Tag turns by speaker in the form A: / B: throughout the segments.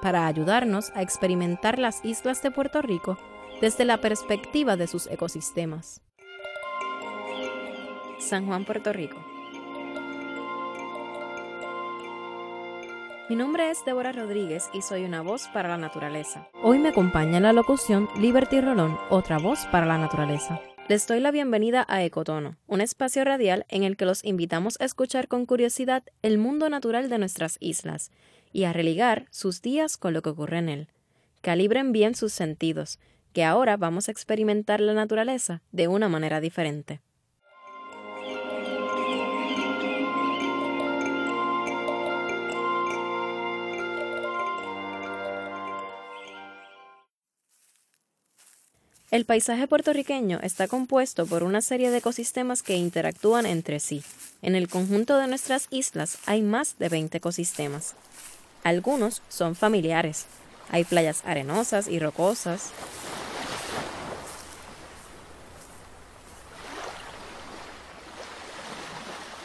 A: para ayudarnos a experimentar las islas de Puerto Rico desde la perspectiva de sus ecosistemas. San Juan, Puerto Rico. Mi nombre es Débora Rodríguez y soy una voz para la naturaleza. Hoy me acompaña en la locución Liberty Rolón, otra voz para la naturaleza. Les doy la bienvenida a Ecotono, un espacio radial en el que los invitamos a escuchar con curiosidad el mundo natural de nuestras islas y a religar sus días con lo que ocurre en él. Calibren bien sus sentidos, que ahora vamos a experimentar la naturaleza de una manera diferente. El paisaje puertorriqueño está compuesto por una serie de ecosistemas que interactúan entre sí. En el conjunto de nuestras islas hay más de 20 ecosistemas. Algunos son familiares. Hay playas arenosas y rocosas,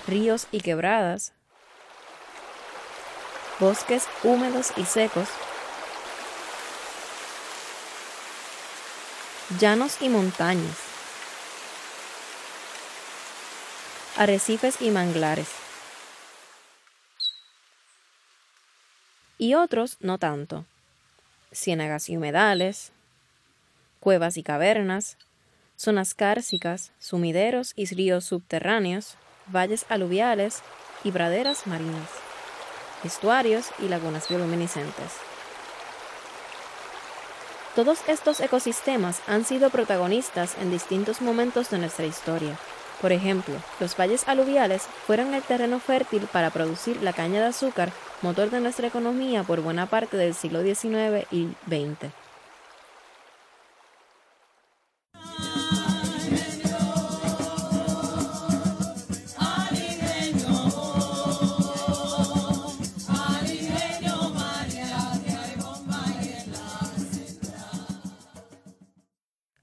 A: ríos y quebradas, bosques húmedos y secos, llanos y montañas, arrecifes y manglares, y otros no tanto, ciénagas y humedales, cuevas y cavernas, zonas cárcicas, sumideros y ríos subterráneos, valles aluviales y praderas marinas, estuarios y lagunas bioluminiscentes. Todos estos ecosistemas han sido protagonistas en distintos momentos de nuestra historia. Por ejemplo, los valles aluviales fueron el terreno fértil para producir la caña de azúcar, motor de nuestra economía por buena parte del siglo XIX y XX.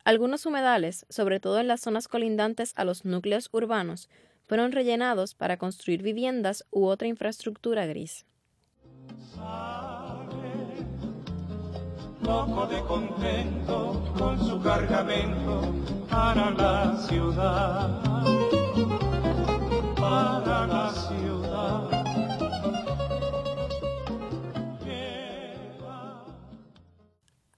A: Algunos humedales, sobre todo en las zonas colindantes a los núcleos urbanos, fueron rellenados para construir viviendas u otra infraestructura gris. De contento con su cargamento para la ciudad, para la ciudad.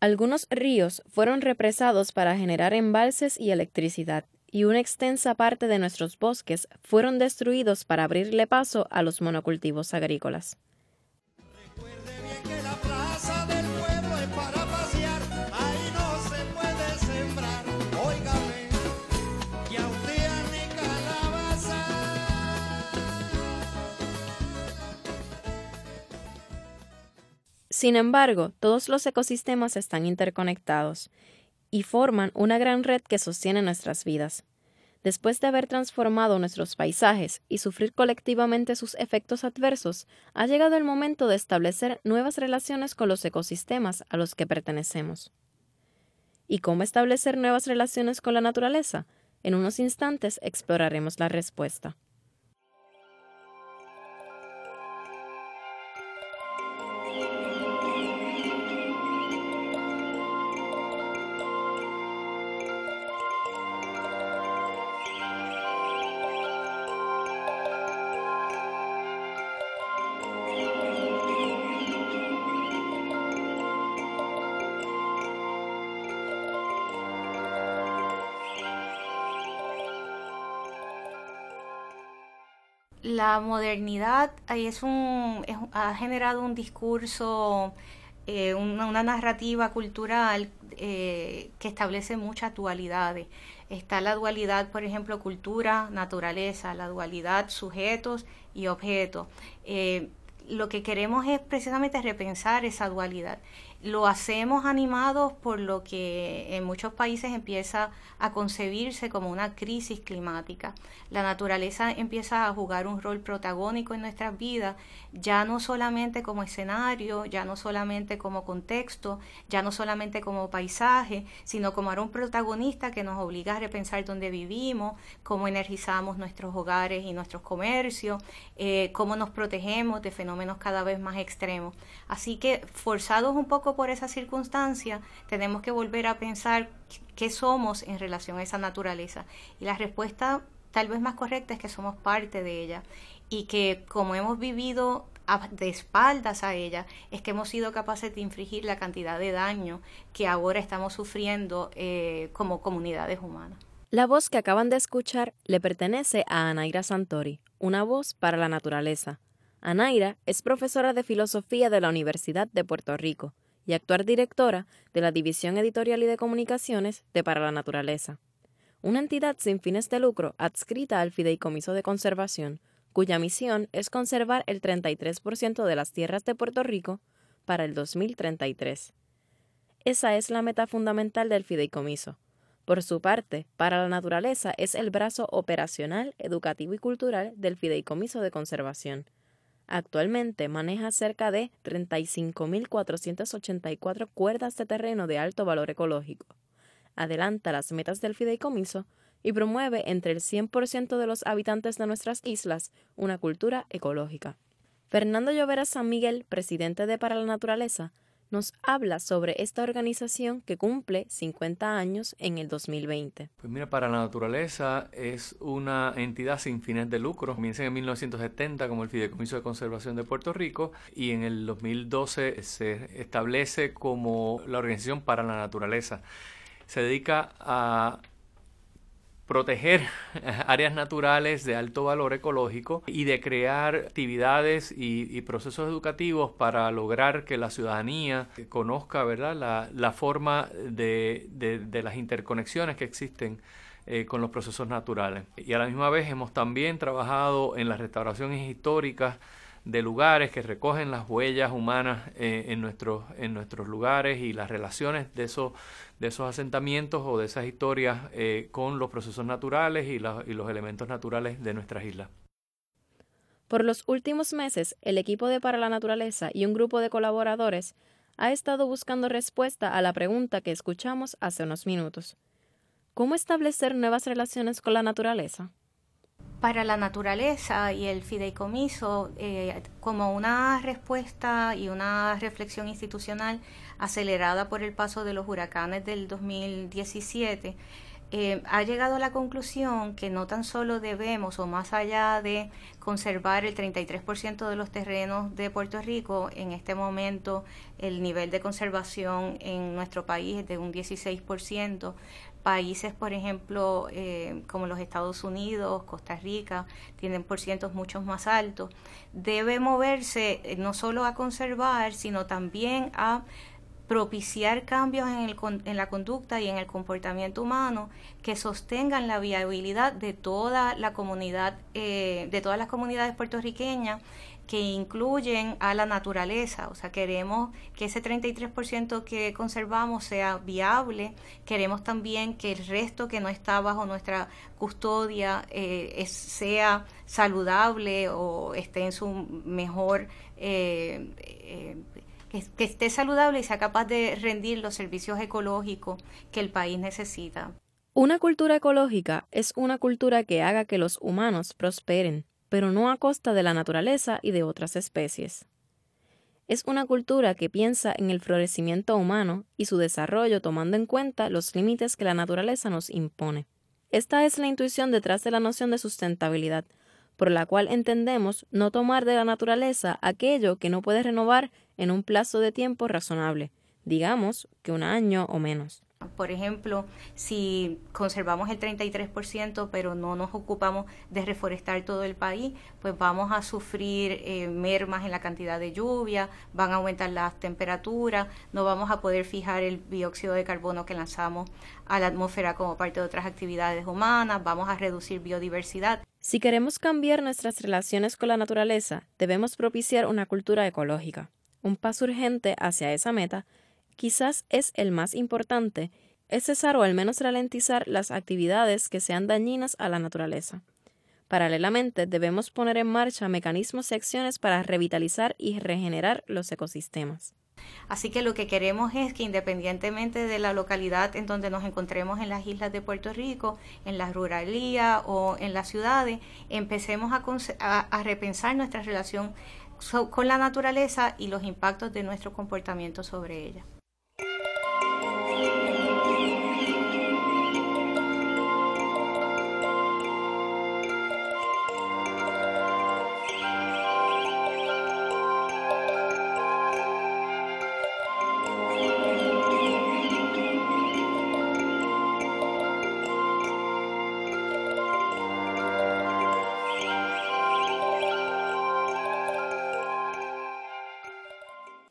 A: Algunos ríos fueron represados para generar embalses y electricidad, y una extensa parte de nuestros bosques fueron destruidos para abrirle paso a los monocultivos agrícolas. Sin embargo, todos los ecosistemas están interconectados y forman una gran red que sostiene nuestras vidas. Después de haber transformado nuestros paisajes y sufrir colectivamente sus efectos adversos, ha llegado el momento de establecer nuevas relaciones con los ecosistemas a los que pertenecemos. ¿Y cómo establecer nuevas relaciones con la naturaleza? En unos instantes exploraremos la respuesta.
B: La modernidad ha generado un discurso, eh, una, narrativa cultural eh, que establece muchas dualidades. Está la dualidad, por ejemplo, cultura, naturaleza, la dualidad sujetos y objetos. Eh, lo que queremos es precisamente repensar esa dualidad. Lo hacemos animados por lo que en muchos países empieza a concebirse como una crisis climática. La naturaleza empieza a jugar un rol protagónico en nuestras vidas, ya no solamente como escenario, ya no solamente como contexto, ya no solamente como paisaje, sino como un protagonista que nos obliga a repensar dónde vivimos, cómo energizamos nuestros hogares y nuestros comercios, eh, cómo nos protegemos de fenómenos cada vez más extremos. Así que forzados un poco por esa circunstancia, tenemos que volver a pensar qué somos en relación a esa naturaleza. Y la respuesta tal vez más correcta es que somos parte de ella y que como hemos vivido de espaldas a ella, es que hemos sido capaces de infringir la cantidad de daño que ahora estamos sufriendo eh, como comunidades humanas.
A: La voz que acaban de escuchar le pertenece a Anaira Santori, una voz para la naturaleza. Anaira es profesora de filosofía de la Universidad de Puerto Rico y actual directora de la División Editorial y de Comunicaciones de Para la Naturaleza, una entidad sin fines de lucro adscrita al Fideicomiso de Conservación, cuya misión es conservar el 33% de las tierras de Puerto Rico para el 2033. Esa es la meta fundamental del fideicomiso. Por su parte, para la naturaleza es el brazo operacional, educativo y cultural del fideicomiso de conservación, Actualmente maneja cerca de 35.484 cuerdas de terreno de alto valor ecológico. Adelanta las metas del fideicomiso y promueve entre el 100% de los habitantes de nuestras islas una cultura ecológica. Fernando Llovera San Miguel, presidente de Para la Naturaleza, nos habla sobre esta organización que cumple 50 años en el 2020.
C: Pues mira, para la naturaleza es una entidad sin fines de lucro. Comienza en 1970 como el Fideicomiso de Conservación de Puerto Rico y en el 2012 se establece como la Organización para la Naturaleza. Se dedica a proteger áreas naturales de alto valor ecológico y de crear actividades y, procesos educativos para lograr que la ciudadanía conozca ¿verdad? La, forma de, las interconexiones que existen eh, con los procesos naturales. Y a la misma vez hemos también trabajado en las restauraciones históricas de lugares que recogen las huellas humanas eh, en, nuestros, en nuestros lugares y las relaciones de esos, de esos asentamientos o de esas historias eh, con los procesos naturales y, y los elementos naturales de nuestras islas.
A: Por los últimos meses, el equipo de Para la Naturaleza y un grupo de colaboradores ha estado buscando respuesta a la pregunta que escuchamos hace unos minutos. ¿Cómo establecer nuevas relaciones con la naturaleza?
B: Para la naturaleza y el fideicomiso eh, como una respuesta y una reflexión institucional acelerada por el paso de los huracanes del 2017, eh, ha llegado a la conclusión que no tan solo debemos, o más allá de conservar el 33% de los terrenos de Puerto Rico, en este momento el nivel de conservación en nuestro país es de un 16%, Países, por ejemplo, eh, como los Estados Unidos, Costa Rica, tienen por cientos mucho más altos. Debe moverse eh, no solo a conservar, sino también a propiciar cambios en, el, en, la conducta y en el comportamiento humano que sostengan la viabilidad de toda la comunidad, eh, de todas las comunidades puertorriqueñas que incluyen a la naturaleza. O sea, queremos que ese 33% que conservamos sea viable. Queremos también que el resto que no está bajo nuestra custodia eh, sea saludable o esté en su mejor... Eh, eh, que esté saludable y sea capaz de rendir los servicios ecológicos que el país necesita.
A: Una cultura ecológica es una cultura que haga que los humanos prosperen, pero no a costa de la naturaleza y de otras especies. Es una cultura que piensa en el florecimiento humano y su desarrollo tomando en cuenta los límites que la naturaleza nos impone. Esta es la intuición detrás de la noción de sustentabilidad, por la cual entendemos no tomar de la naturaleza aquello que no puede renovar en un plazo de tiempo razonable, digamos que un año o menos.
B: Por ejemplo, si conservamos el 33%, pero no nos ocupamos de reforestar todo el país, pues vamos a sufrir eh, mermas en la cantidad de lluvia, van a aumentar las temperaturas, no vamos a poder fijar el dióxido de carbono que lanzamos a la atmósfera como parte de otras actividades humanas, vamos a reducir biodiversidad.
A: Si queremos cambiar nuestras relaciones con la naturaleza, debemos propiciar una cultura ecológica. Un paso urgente hacia esa meta quizás es el más importante, es cesar o al menos ralentizar las actividades que sean dañinas a la naturaleza. Paralelamente, debemos poner en marcha mecanismos y acciones para revitalizar y regenerar los ecosistemas.
B: Así que lo que queremos es que independientemente de la localidad en donde nos encontremos en las islas de Puerto Rico, en la ruralía o en las ciudades, empecemos a, repensar nuestra relación con la naturaleza y los impactos de nuestro comportamiento sobre ella.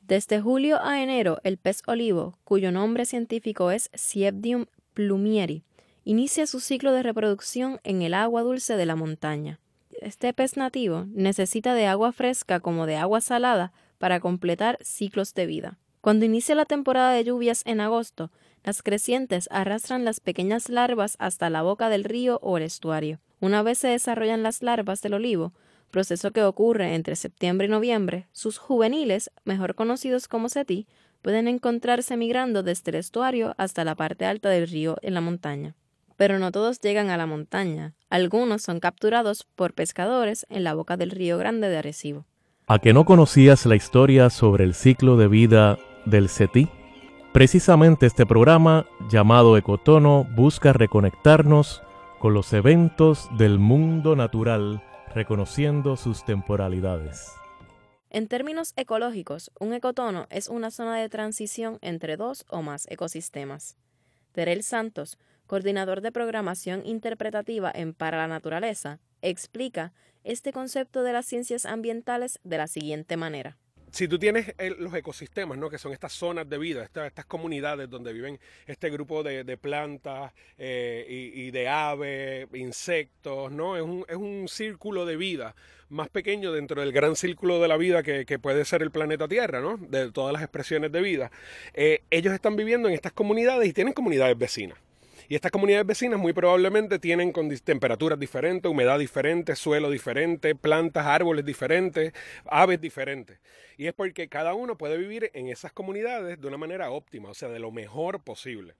A: Desde julio a enero, el pez olivo, cuyo nombre científico es Siebdium plumieri, inicia su ciclo de reproducción en el agua dulce de la montaña. Este pez nativo necesita de agua fresca como de agua salada para completar ciclos de vida. Cuando inicia la temporada de lluvias en agosto, las crecientes arrastran las pequeñas larvas hasta la boca del río o el estuario. Una vez se desarrollan las larvas del olivo, proceso que ocurre entre septiembre y noviembre, sus juveniles, mejor conocidos como seti, pueden encontrarse migrando desde el estuario hasta la parte alta del río en la montaña. Pero no todos llegan a la montaña, algunos son capturados por pescadores en la boca del río Grande de Arecibo.
D: ¿A que no conocías la historia sobre el ciclo de vida del seti? Precisamente este programa, llamado Ecotono, busca reconectarnos con los eventos del mundo natural reconociendo sus temporalidades.
A: En términos ecológicos, un ecotono es una zona de transición entre dos o más ecosistemas. Terel Santos, coordinador de programación interpretativa en Para la Naturaleza, explica este concepto de las ciencias ambientales de la siguiente manera
E: si tú tienes los ecosistemas, ¿no? que son estas zonas de vida, estas, comunidades donde viven este grupo de, plantas eh, y, de aves, insectos, ¿no? Es un, es un, círculo de vida más pequeño dentro del gran círculo de la vida que, puede ser el planeta Tierra, ¿no? de todas las expresiones de vida. Eh, ellos están viviendo en estas comunidades y tienen comunidades vecinas. Y estas comunidades vecinas muy probablemente tienen temperaturas diferentes, humedad diferente, suelo diferente, plantas, árboles diferentes, aves diferentes. Y es porque cada uno puede vivir en esas comunidades de una manera óptima, o sea, de lo mejor posible.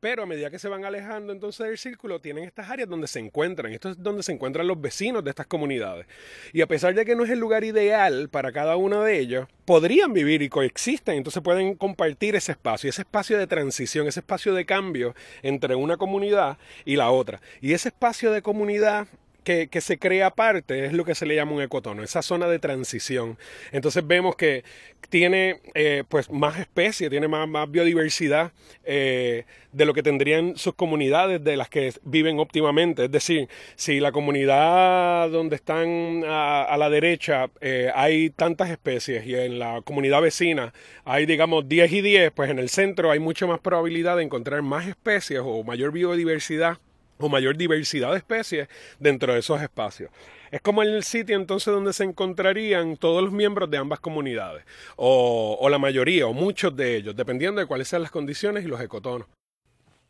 E: Pero a medida que se van alejando entonces del círculo, tienen estas áreas donde se encuentran. Esto es donde se encuentran los vecinos de estas comunidades. Y a pesar de que no es el lugar ideal para cada uno de ellos, podrían vivir y coexisten. Entonces pueden compartir ese espacio, ese espacio de transición, ese espacio de cambio entre una comunidad y la otra. Y ese espacio de comunidad que, se crea aparte es lo que se le llama un ecotono, esa zona de transición. Entonces vemos que tiene eh, pues más especies, tiene más, más biodiversidad eh, de lo que tendrían sus comunidades de las que viven óptimamente. Es decir, si la comunidad donde están a, la derecha eh, hay tantas especies y en la comunidad vecina hay digamos 10 y 10, pues en el centro hay mucha más probabilidad de encontrar más especies o mayor biodiversidad o mayor diversidad de especies dentro de esos espacios. Es como el sitio entonces donde se encontrarían todos los miembros de ambas comunidades, o, o la mayoría, o muchos de ellos, dependiendo de cuáles sean las condiciones y los ecotonos.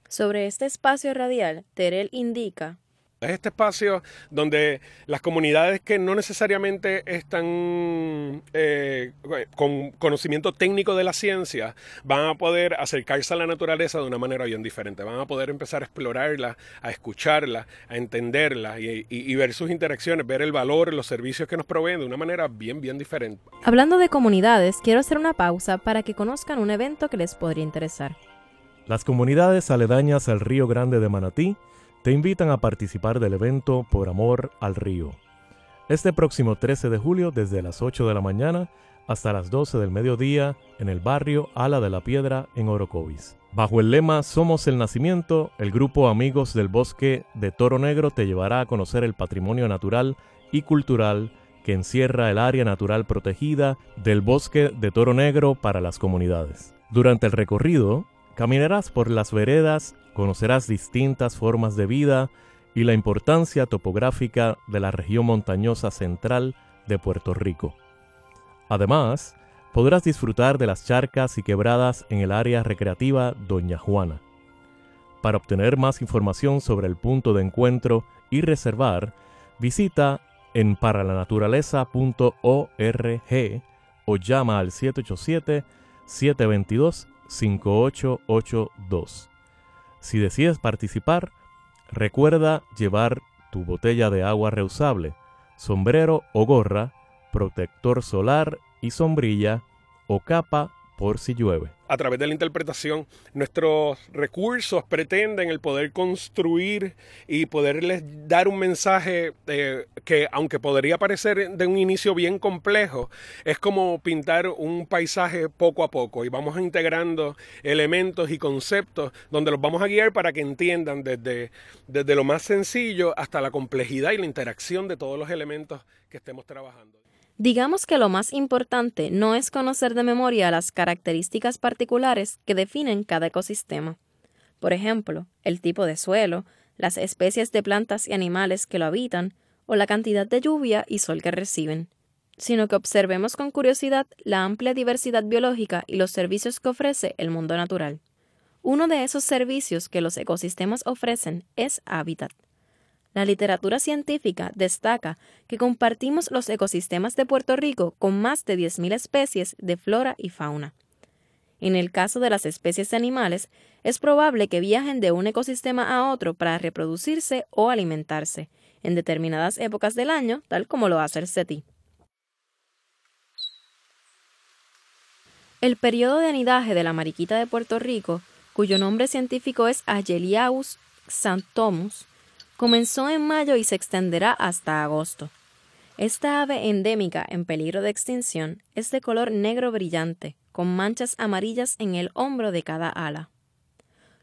A: Sobre este espacio radial, Terel indica
E: es este espacio donde las comunidades que no necesariamente están eh, con conocimiento técnico de la ciencia van a poder acercarse a la naturaleza de una manera bien diferente. Van a poder empezar a explorarla, a escucharla, a entenderla y, ver sus interacciones, ver el valor, los servicios que nos proveen de una manera bien, bien diferente.
A: Hablando de comunidades, quiero hacer una pausa para que conozcan un evento que les podría interesar.
D: Las comunidades aledañas al Río Grande de Manatí te invitan a participar del evento Por Amor al Río. Este próximo 13 de julio desde las 8 de la mañana hasta las 12 del mediodía en el barrio Ala de la Piedra en Orocovis. Bajo el lema Somos el Nacimiento, el grupo Amigos del Bosque de Toro Negro te llevará a conocer el patrimonio natural y cultural que encierra el área natural protegida del bosque de Toro Negro para las comunidades. Durante el recorrido, caminarás por las veredas conocerás distintas formas de vida y la importancia topográfica de la región montañosa central de Puerto Rico. Además, podrás disfrutar de las charcas y quebradas en el área recreativa Doña Juana. Para obtener más información sobre el punto de encuentro y reservar, visita en paralanaturaleza.org o llama al 787-722-5882. Si decides participar, recuerda llevar tu botella de agua reusable, sombrero o gorra, protector solar y sombrilla o capa por si llueve.
E: A través de la interpretación, nuestros recursos pretenden el poder construir y poderles dar un mensaje eh, que, aunque podría parecer de un inicio bien complejo, es como pintar un paisaje poco a poco y vamos integrando elementos y conceptos donde los vamos a guiar para que entiendan desde, desde lo más sencillo hasta la complejidad y la interacción de todos los elementos que estemos trabajando.
A: Digamos que lo más importante no es conocer de memoria las características particulares que definen cada ecosistema. Por ejemplo, el tipo de suelo, las especies de plantas y animales que lo habitan, o la cantidad de lluvia y sol que reciben, sino que observemos con curiosidad la amplia diversidad biológica y los servicios que ofrece el mundo natural. Uno de esos servicios que los ecosistemas ofrecen es hábitat. La literatura científica destaca que compartimos los ecosistemas de Puerto Rico con más de 10.000 especies de flora y fauna. En el caso de las especies de animales, es probable que viajen de un ecosistema a otro para reproducirse o alimentarse, en determinadas épocas del año, tal como lo hace el SETI. El periodo de anidaje de la mariquita de Puerto Rico, cuyo nombre científico es Ageliaus xanthomus, comenzó en mayo y se extenderá hasta agosto. Esta ave endémica en peligro de extinción es de color negro brillante, con manchas amarillas en el hombro de cada ala.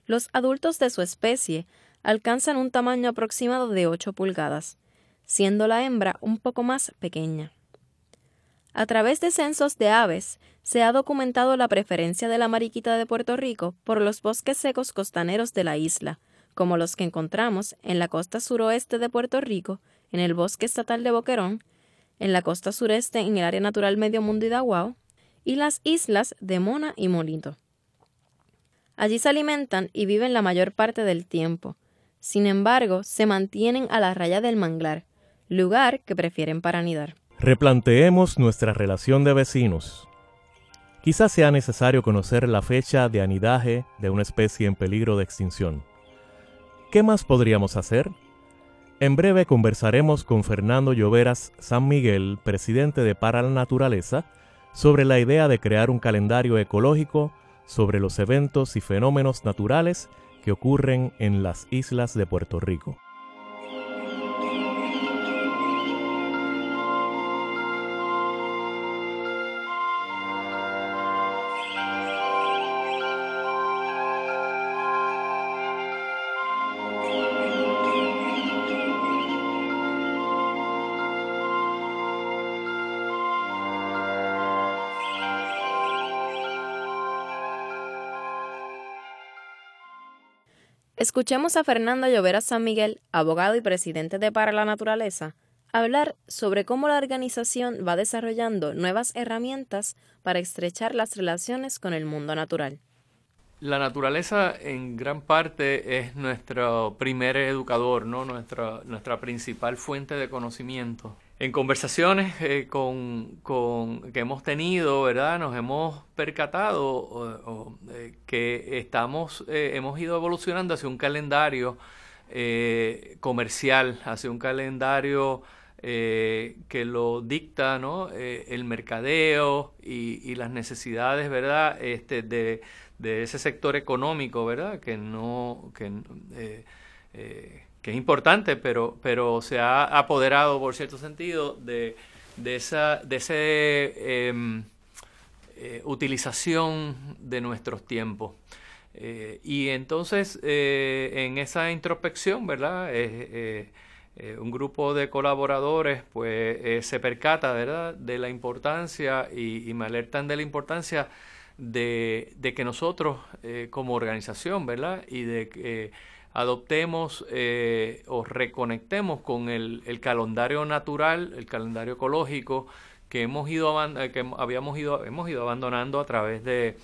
A: Los adultos de su especie alcanzan un tamaño aproximado de 8 pulgadas, siendo la hembra un poco más pequeña. A través de censos de aves se ha documentado la preferencia de la mariquita de Puerto Rico por los bosques secos costaneros de la isla, como los que encontramos en la costa suroeste de Puerto Rico, en el bosque estatal de Boquerón, en la costa sureste en el área natural Medio Mundo y Daguao, y las islas de Mona y Molito. Allí se alimentan y viven la mayor parte del tiempo. Sin embargo, se mantienen a la raya del manglar, lugar que prefieren para anidar.
D: Replanteemos nuestra relación de vecinos. Quizás sea necesario conocer la fecha de anidaje de una especie en peligro de extinción. ¿Qué más podríamos hacer? En breve conversaremos con Fernando Lloveras San Miguel, presidente de Para la Naturaleza, sobre la idea de crear un calendario ecológico sobre los eventos y fenómenos naturales que ocurren en las islas de Puerto Rico.
A: Escuchemos a Fernando Llovera San Miguel, abogado y presidente de Para la Naturaleza, hablar sobre cómo la organización va desarrollando nuevas herramientas para estrechar las relaciones con el mundo natural.
C: La naturaleza en gran parte es nuestro primer educador, ¿no? nuestra, nuestra principal fuente de conocimiento en conversaciones eh, con, que hemos tenido, ¿verdad? Nos hemos percatado eh, que estamos, eh, hemos ido evolucionando hacia un calendario comercial, hacia un calendario que lo dicta, ¿no? el mercadeo y, las necesidades, ¿verdad? Este, de, de, ese sector económico, ¿verdad? Que no, que que es importante, pero, pero se ha apoderado, por cierto sentido, de, de esa de ese, em, eh, utilización de nuestros tiempos. Eh, y entonces, eh, en esa introspección, ¿verdad? un grupo de colaboradores pues se percata, ¿verdad?, de la importancia y, y me alertan de la importancia de, de que nosotros como organización, ¿verdad?, y de que adoptemos eh, o reconectemos con el, calendario natural, el calendario ecológico que hemos ido que habíamos ido hemos ido abandonando a través de,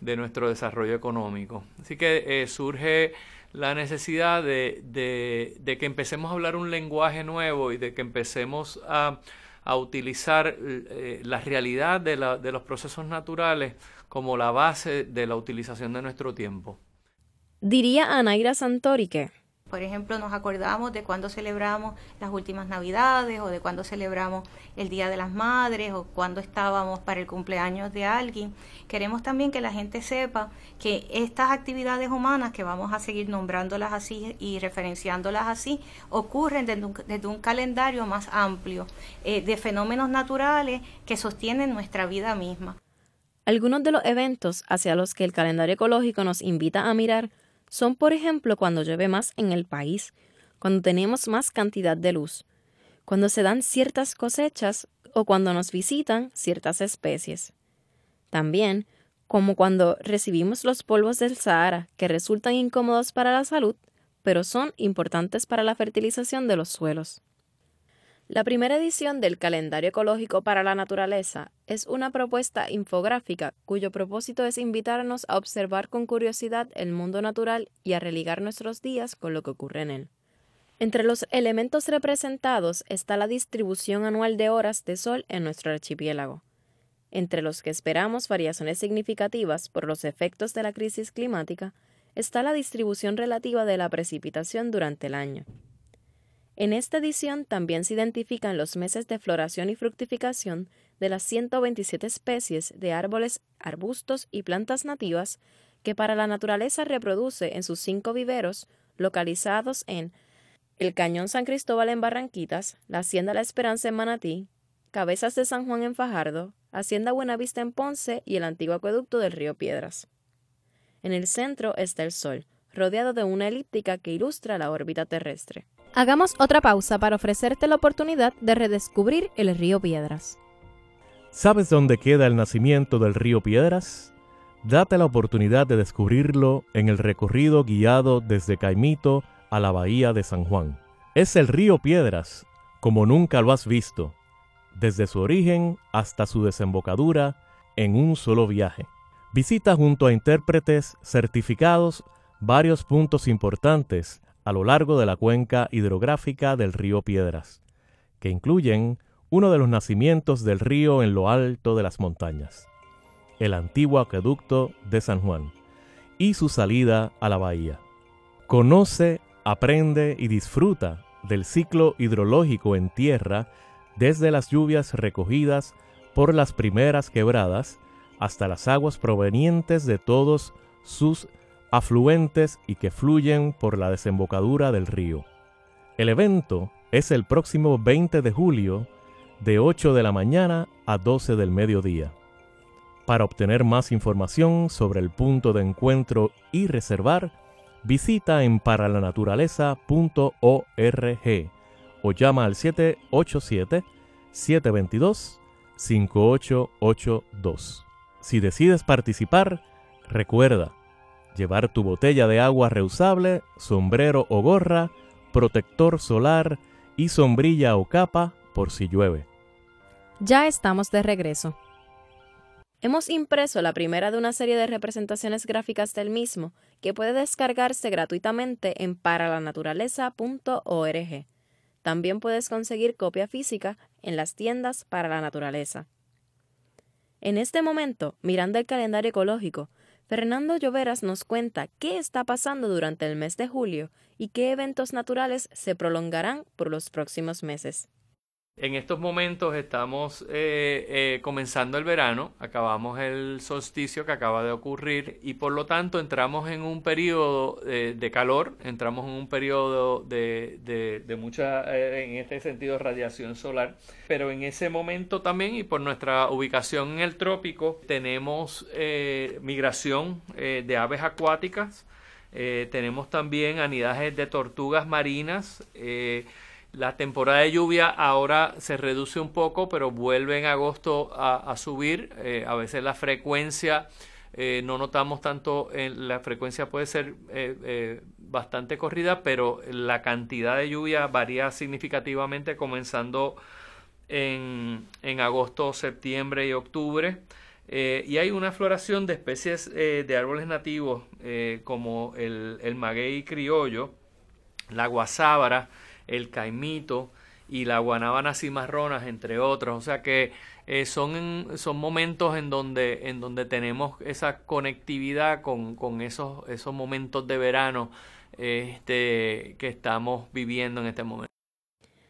C: de nuestro desarrollo económico. Así que surge la necesidad de, de, que empecemos a hablar un lenguaje nuevo y de que empecemos a, a utilizar eh, la realidad de, la, de los procesos naturales como la base de la utilización de nuestro tiempo.
A: Diría Anaira Santori que
B: por ejemplo, nos acordamos de cuando celebramos las últimas Navidades o de cuando celebramos el Día de las Madres o cuando estábamos para el cumpleaños de alguien. Queremos también que la gente sepa que estas actividades humanas, que vamos a seguir nombrándolas así y referenciándolas así, ocurren desde un, calendario más amplio eh, de fenómenos naturales que sostienen nuestra vida misma.
A: Algunos de los eventos hacia los que el calendario ecológico nos invita a mirar son, por ejemplo, cuando llueve más en el país, cuando tenemos más cantidad de luz, cuando se dan ciertas cosechas o cuando nos visitan ciertas especies. También, como cuando recibimos los polvos del Sahara, que resultan incómodos para la salud, pero son importantes para la fertilización de los suelos. La primera edición del Calendario Ecológico para la Naturaleza es una propuesta infográfica cuyo propósito es invitarnos a observar con curiosidad el mundo natural y a religar nuestros días con lo que ocurre en él. Entre los elementos representados está la distribución anual de horas de sol en nuestro archipiélago, entre los que esperamos variaciones significativas por los efectos de la crisis climática, está la distribución relativa de la precipitación durante el año. En esta edición también se identifican los meses de floración y fructificación de las 127 especies de árboles, arbustos y plantas nativas que para la naturaleza reproduce en sus cinco viveros localizados en el Cañón San Cristóbal en Barranquitas, la Hacienda La Esperanza en Manatí, Cabezas de San Juan en Fajardo, Hacienda Buenavista en Ponce y el antiguo acueducto del río Piedras. En el centro está el Sol, rodeado de una elíptica que ilustra la órbita terrestre. Hagamos otra pausa para ofrecerte la oportunidad de redescubrir el río Piedras.
D: ¿Sabes dónde queda el nacimiento del río Piedras? Date la oportunidad de descubrirlo en el recorrido guiado desde Caimito a la bahía de San Juan. Es el río Piedras, como nunca lo has visto, desde su origen hasta su desembocadura en un solo viaje. Visita junto a intérpretes certificados varios puntos importantes a lo largo de la cuenca hidrográfica del río Piedras, que incluyen uno de los nacimientos del río en lo alto de las montañas, el antiguo acueducto de San Juan, y su salida a la bahía. Conoce, aprende y disfruta del ciclo hidrológico en tierra desde las lluvias recogidas por las primeras quebradas hasta las aguas provenientes de todos sus afluentes y que fluyen por la desembocadura del río. El evento es el próximo 20 de julio de 8 de la mañana a 12 del mediodía. Para obtener más información sobre el punto de encuentro y reservar, visita en paralanaturaleza.org o llama al 787-722-5882. Si decides participar, recuerda, llevar tu botella de agua reusable, sombrero o gorra, protector solar y sombrilla o capa por si llueve.
A: Ya estamos de regreso. Hemos impreso la primera de una serie de representaciones gráficas del mismo que puede descargarse gratuitamente en paralanaturaleza.org. También puedes conseguir copia física en las tiendas para la naturaleza. En este momento, mirando el calendario ecológico, Fernando Lloveras nos cuenta qué está pasando durante el mes de julio y qué eventos naturales se prolongarán por los próximos meses.
C: En estos momentos estamos eh, eh, comenzando el verano, acabamos el solsticio que acaba de ocurrir y por lo tanto entramos en un periodo eh, de calor, entramos en un periodo de, de, mucha, en este sentido, radiación solar, pero en ese momento también y por nuestra ubicación en el trópico tenemos migración de aves acuáticas, tenemos también anidajes de tortugas marinas, la temporada de lluvia ahora se reduce un poco, pero vuelve en agosto a, subir. Eh, a veces la frecuencia, eh, no notamos tanto, en, la frecuencia puede ser eh, bastante corrida, pero la cantidad de lluvia varía significativamente comenzando en, en agosto, septiembre y octubre. Eh, y hay una floración de especies eh, de árboles nativos eh, como el, el, maguey criollo, la guasábara, el caimito y la guanábana cimarronas, entre otros. O sea que son, son momentos en donde, en donde tenemos esa conectividad con, con esos, esos momentos de verano este, que estamos viviendo en este momento.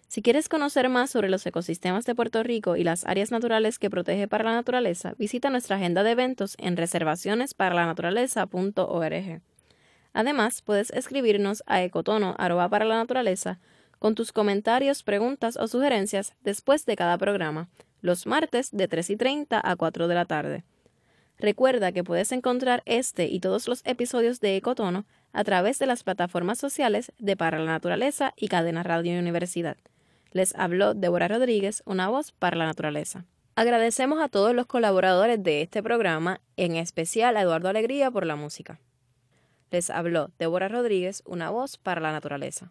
A: Si quieres conocer más sobre los ecosistemas de Puerto Rico y las áreas naturales que protege para la naturaleza, visita nuestra agenda de eventos en reservacionesparaLanaturaleza.org. Además, puedes escribirnos a ecotono para la naturaleza con tus comentarios, preguntas o sugerencias después de cada programa, los martes de 3 y 30 a 4 de la tarde. Recuerda que puedes encontrar este y todos los episodios de Ecotono a través de las plataformas sociales de Para la Naturaleza y Cadena Radio Universidad. Les habló Débora Rodríguez, una voz para la naturaleza. Agradecemos a todos los colaboradores de este programa, en especial a Eduardo Alegría por la música. Les habló Débora Rodríguez, una voz para la naturaleza.